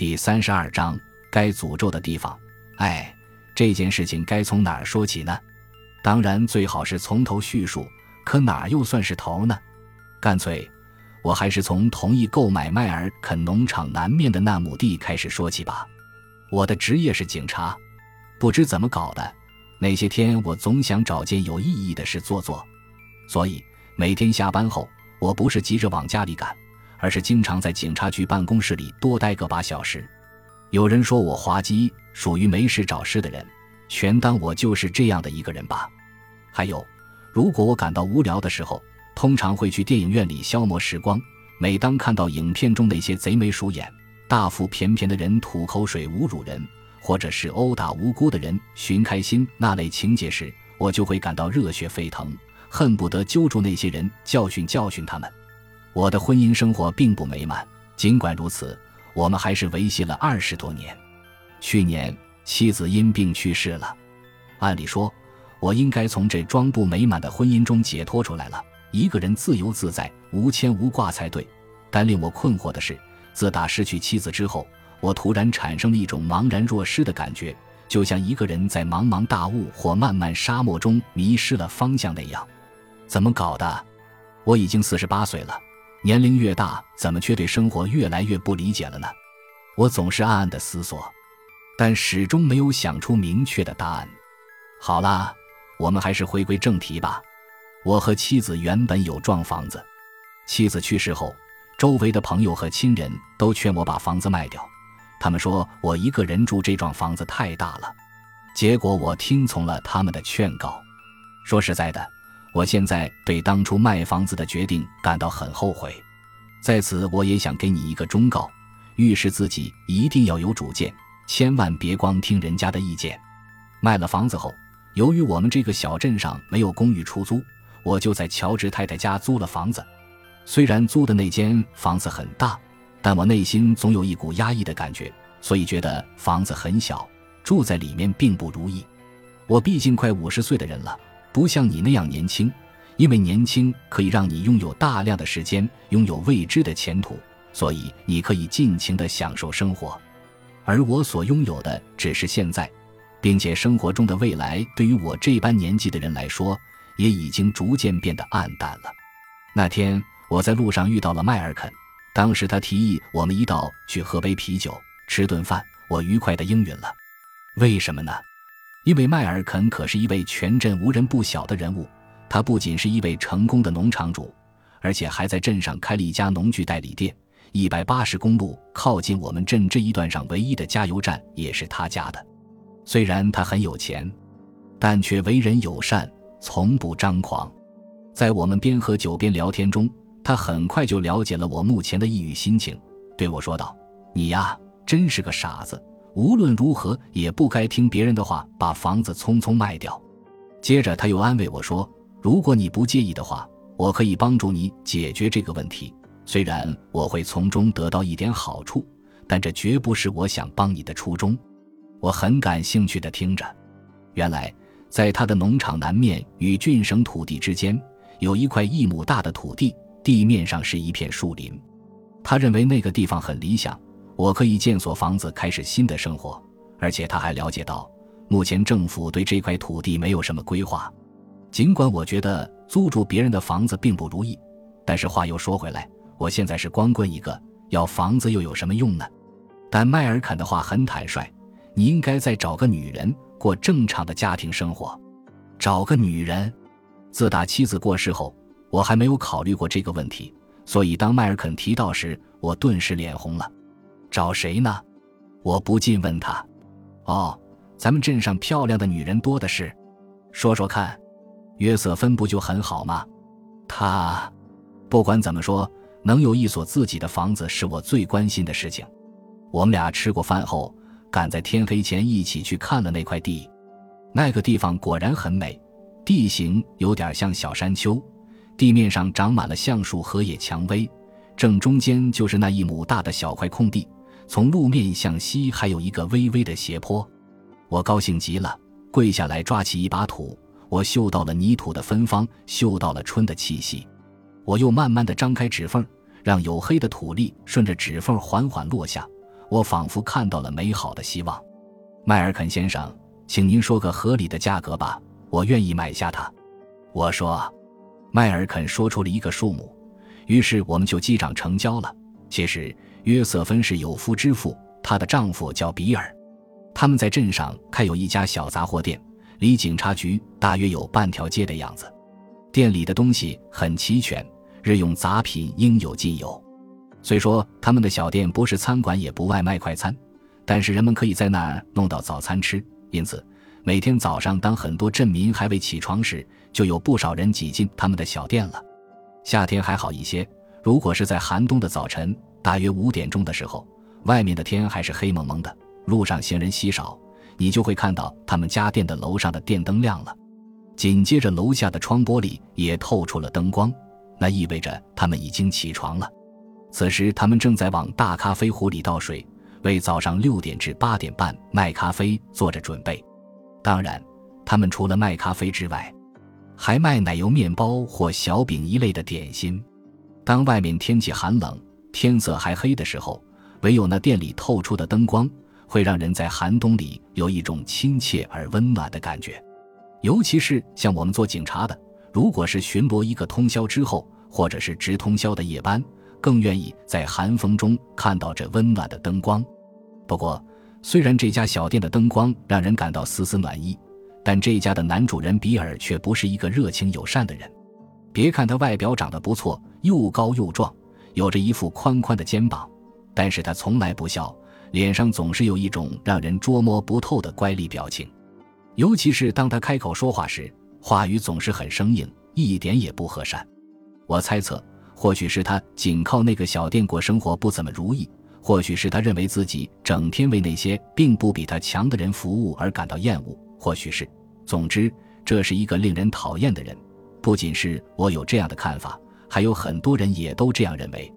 第三十二章该诅咒的地方。哎，这件事情该从哪儿说起呢？当然最好是从头叙述，可哪儿又算是头呢？干脆，我还是从同意购买迈尔肯农场南面的那亩地开始说起吧。我的职业是警察，不知怎么搞的，那些天我总想找件有意义的事做做，所以每天下班后，我不是急着往家里赶。而是经常在警察局办公室里多待个把小时。有人说我滑稽，属于没事找事的人，全当我就是这样的一个人吧。还有，如果我感到无聊的时候，通常会去电影院里消磨时光。每当看到影片中那些贼眉鼠眼、大腹便便的人吐口水侮辱人，或者是殴打无辜的人寻开心那类情节时，我就会感到热血沸腾，恨不得揪住那些人教训教训他们。我的婚姻生活并不美满，尽管如此，我们还是维系了二十多年。去年妻子因病去世了，按理说，我应该从这桩不美满的婚姻中解脱出来了，一个人自由自在、无牵无挂才对。但令我困惑的是，自打失去妻子之后，我突然产生了一种茫然若失的感觉，就像一个人在茫茫大雾或漫漫沙漠中迷失了方向那样。怎么搞的？我已经四十八岁了。年龄越大，怎么却对生活越来越不理解了呢？我总是暗暗的思索，但始终没有想出明确的答案。好啦，我们还是回归正题吧。我和妻子原本有幢房子，妻子去世后，周围的朋友和亲人都劝我把房子卖掉，他们说我一个人住这幢房子太大了。结果我听从了他们的劝告。说实在的。我现在对当初卖房子的决定感到很后悔，在此我也想给你一个忠告：遇事自己一定要有主见，千万别光听人家的意见。卖了房子后，由于我们这个小镇上没有公寓出租，我就在乔治太太家租了房子。虽然租的那间房子很大，但我内心总有一股压抑的感觉，所以觉得房子很小，住在里面并不如意。我毕竟快五十岁的人了。不像你那样年轻，因为年轻可以让你拥有大量的时间，拥有未知的前途，所以你可以尽情的享受生活。而我所拥有的只是现在，并且生活中的未来对于我这般年纪的人来说，也已经逐渐变得暗淡了。那天我在路上遇到了迈尔肯，当时他提议我们一道去喝杯啤酒，吃顿饭，我愉快的应允了。为什么呢？因为迈尔肯可是一位全镇无人不晓的人物，他不仅是一位成功的农场主，而且还在镇上开了一家农具代理店。一百八十公路靠近我们镇这一段上唯一的加油站也是他家的。虽然他很有钱，但却为人友善，从不张狂。在我们边喝酒边聊天中，他很快就了解了我目前的抑郁心情，对我说道：“你呀，真是个傻子。”无论如何也不该听别人的话，把房子匆匆卖掉。接着他又安慰我说：“如果你不介意的话，我可以帮助你解决这个问题。虽然我会从中得到一点好处，但这绝不是我想帮你的初衷。”我很感兴趣地听着。原来，在他的农场南面与郡省土地之间，有一块一亩大的土地，地面上是一片树林。他认为那个地方很理想。我可以建所房子，开始新的生活。而且他还了解到，目前政府对这块土地没有什么规划。尽管我觉得租住别人的房子并不如意，但是话又说回来，我现在是光棍一个，要房子又有什么用呢？但迈尔肯的话很坦率：“你应该再找个女人，过正常的家庭生活。”找个女人？自打妻子过世后，我还没有考虑过这个问题。所以当迈尔肯提到时，我顿时脸红了。找谁呢？我不禁问他。哦，咱们镇上漂亮的女人多的是，说说看。约瑟芬不就很好吗？他，不管怎么说，能有一所自己的房子是我最关心的事情。我们俩吃过饭后，赶在天黑前一起去看了那块地。那个地方果然很美，地形有点像小山丘，地面上长满了橡树和野蔷薇，正中间就是那一亩大的小块空地。从路面向西还有一个微微的斜坡，我高兴极了，跪下来抓起一把土，我嗅到了泥土的芬芳，嗅到了春的气息。我又慢慢的张开指缝，让黝黑的土粒顺着指缝缓缓落下。我仿佛看到了美好的希望。迈尔肯先生，请您说个合理的价格吧，我愿意买下它。我说，迈尔肯说出了一个数目，于是我们就击掌成交了。其实约瑟芬是有夫之妇，她的丈夫叫比尔，他们在镇上开有一家小杂货店，离警察局大约有半条街的样子。店里的东西很齐全，日用杂品应有尽有。虽说他们的小店不是餐馆，也不外卖快餐，但是人们可以在那儿弄到早餐吃。因此，每天早上当很多镇民还未起床时，就有不少人挤进他们的小店了。夏天还好一些，如果是在寒冬的早晨，大约五点钟的时候，外面的天还是黑蒙蒙的，路上行人稀少，你就会看到他们家店的楼上的电灯亮了。紧接着，楼下的窗玻璃也透出了灯光，那意味着他们已经起床了。此时，他们正在往大咖啡壶里倒水，为早上六点至八点半卖咖啡做着准备。当然，他们除了卖咖啡之外，还卖奶油面包或小饼一类的点心。当外面天气寒冷，天色还黑的时候，唯有那店里透出的灯光，会让人在寒冬里有一种亲切而温暖的感觉。尤其是像我们做警察的，如果是巡逻一个通宵之后，或者是值通宵的夜班，更愿意在寒风中看到这温暖的灯光。不过，虽然这家小店的灯光让人感到丝丝暖意，但这家的男主人比尔却不是一个热情友善的人。别看他外表长得不错，又高又壮，有着一副宽宽的肩膀，但是他从来不笑，脸上总是有一种让人捉摸不透的乖戾表情。尤其是当他开口说话时，话语总是很生硬，一点也不和善。我猜测，或许是他仅靠那个小店过生活不怎么如意，或许是他认为自己整天为那些并不比他强的人服务而感到厌恶，或许是……总之，这是一个令人讨厌的人。不仅是我有这样的看法，还有很多人也都这样认为。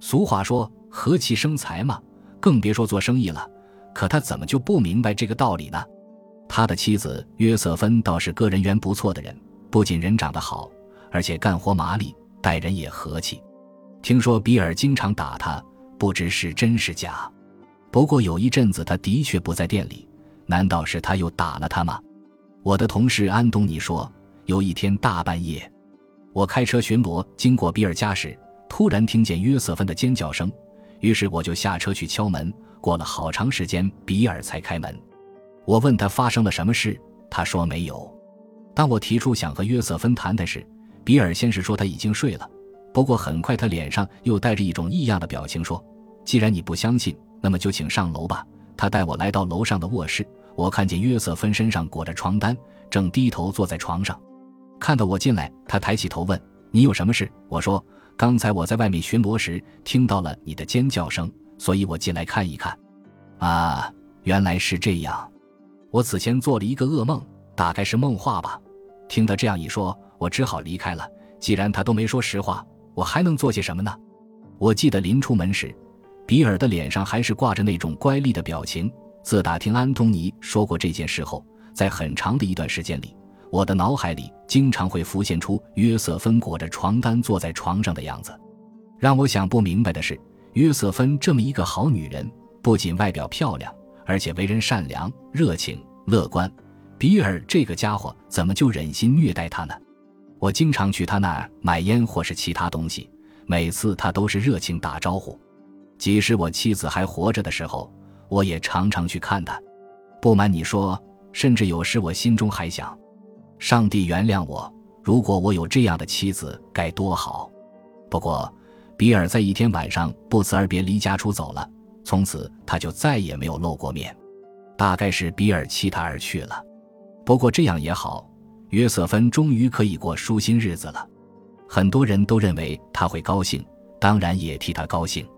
俗话说“和气生财”嘛，更别说做生意了。可他怎么就不明白这个道理呢？他的妻子约瑟芬倒是个人缘不错的人，不仅人长得好，而且干活麻利，待人也和气。听说比尔经常打他，不知是真是假。不过有一阵子他的确不在店里，难道是他又打了他吗？我的同事安东尼说，有一天大半夜，我开车巡逻经过比尔家时，突然听见约瑟芬的尖叫声，于是我就下车去敲门。过了好长时间，比尔才开门。我问他发生了什么事，他说没有。当我提出想和约瑟芬谈谈时，比尔先是说他已经睡了，不过很快他脸上又带着一种异样的表情，说：“既然你不相信，那么就请上楼吧。”他带我来到楼上的卧室，我看见约瑟芬身上裹着床单，正低头坐在床上。看到我进来，他抬起头问：“你有什么事？”我说：“刚才我在外面巡逻时听到了你的尖叫声，所以我进来看一看。”啊，原来是这样。我此前做了一个噩梦，大概是梦话吧。听他这样一说，我只好离开了。既然他都没说实话，我还能做些什么呢？我记得临出门时，比尔的脸上还是挂着那种乖戾的表情。自打听安东尼说过这件事后，在很长的一段时间里，我的脑海里经常会浮现出约瑟芬裹着床单坐在床上的样子。让我想不明白的是，约瑟芬这么一个好女人，不仅外表漂亮。而且为人善良、热情、乐观，比尔这个家伙怎么就忍心虐待他呢？我经常去他那儿买烟或是其他东西，每次他都是热情打招呼。即使我妻子还活着的时候，我也常常去看他。不瞒你说，甚至有时我心中还想：上帝原谅我，如果我有这样的妻子该多好。不过，比尔在一天晚上不辞而别，离家出走了。从此他就再也没有露过面，大概是比尔弃他而去了。不过这样也好，约瑟芬终于可以过舒心日子了。很多人都认为他会高兴，当然也替他高兴。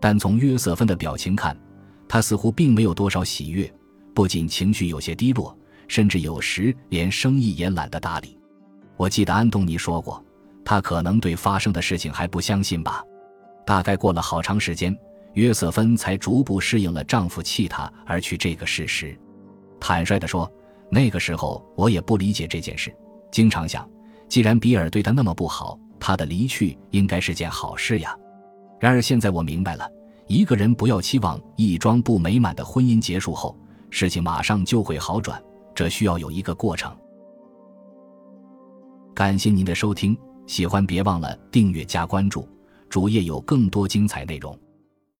但从约瑟芬的表情看，他似乎并没有多少喜悦，不仅情绪有些低落，甚至有时连生意也懒得搭理。我记得安东尼说过，他可能对发生的事情还不相信吧。大概过了好长时间。约瑟芬才逐步适应了丈夫弃她而去这个事实。坦率地说，那个时候我也不理解这件事，经常想，既然比尔对她那么不好，她的离去应该是件好事呀。然而现在我明白了，一个人不要期望一桩不美满的婚姻结束后，事情马上就会好转，这需要有一个过程。感谢您的收听，喜欢别忘了订阅加关注，主页有更多精彩内容。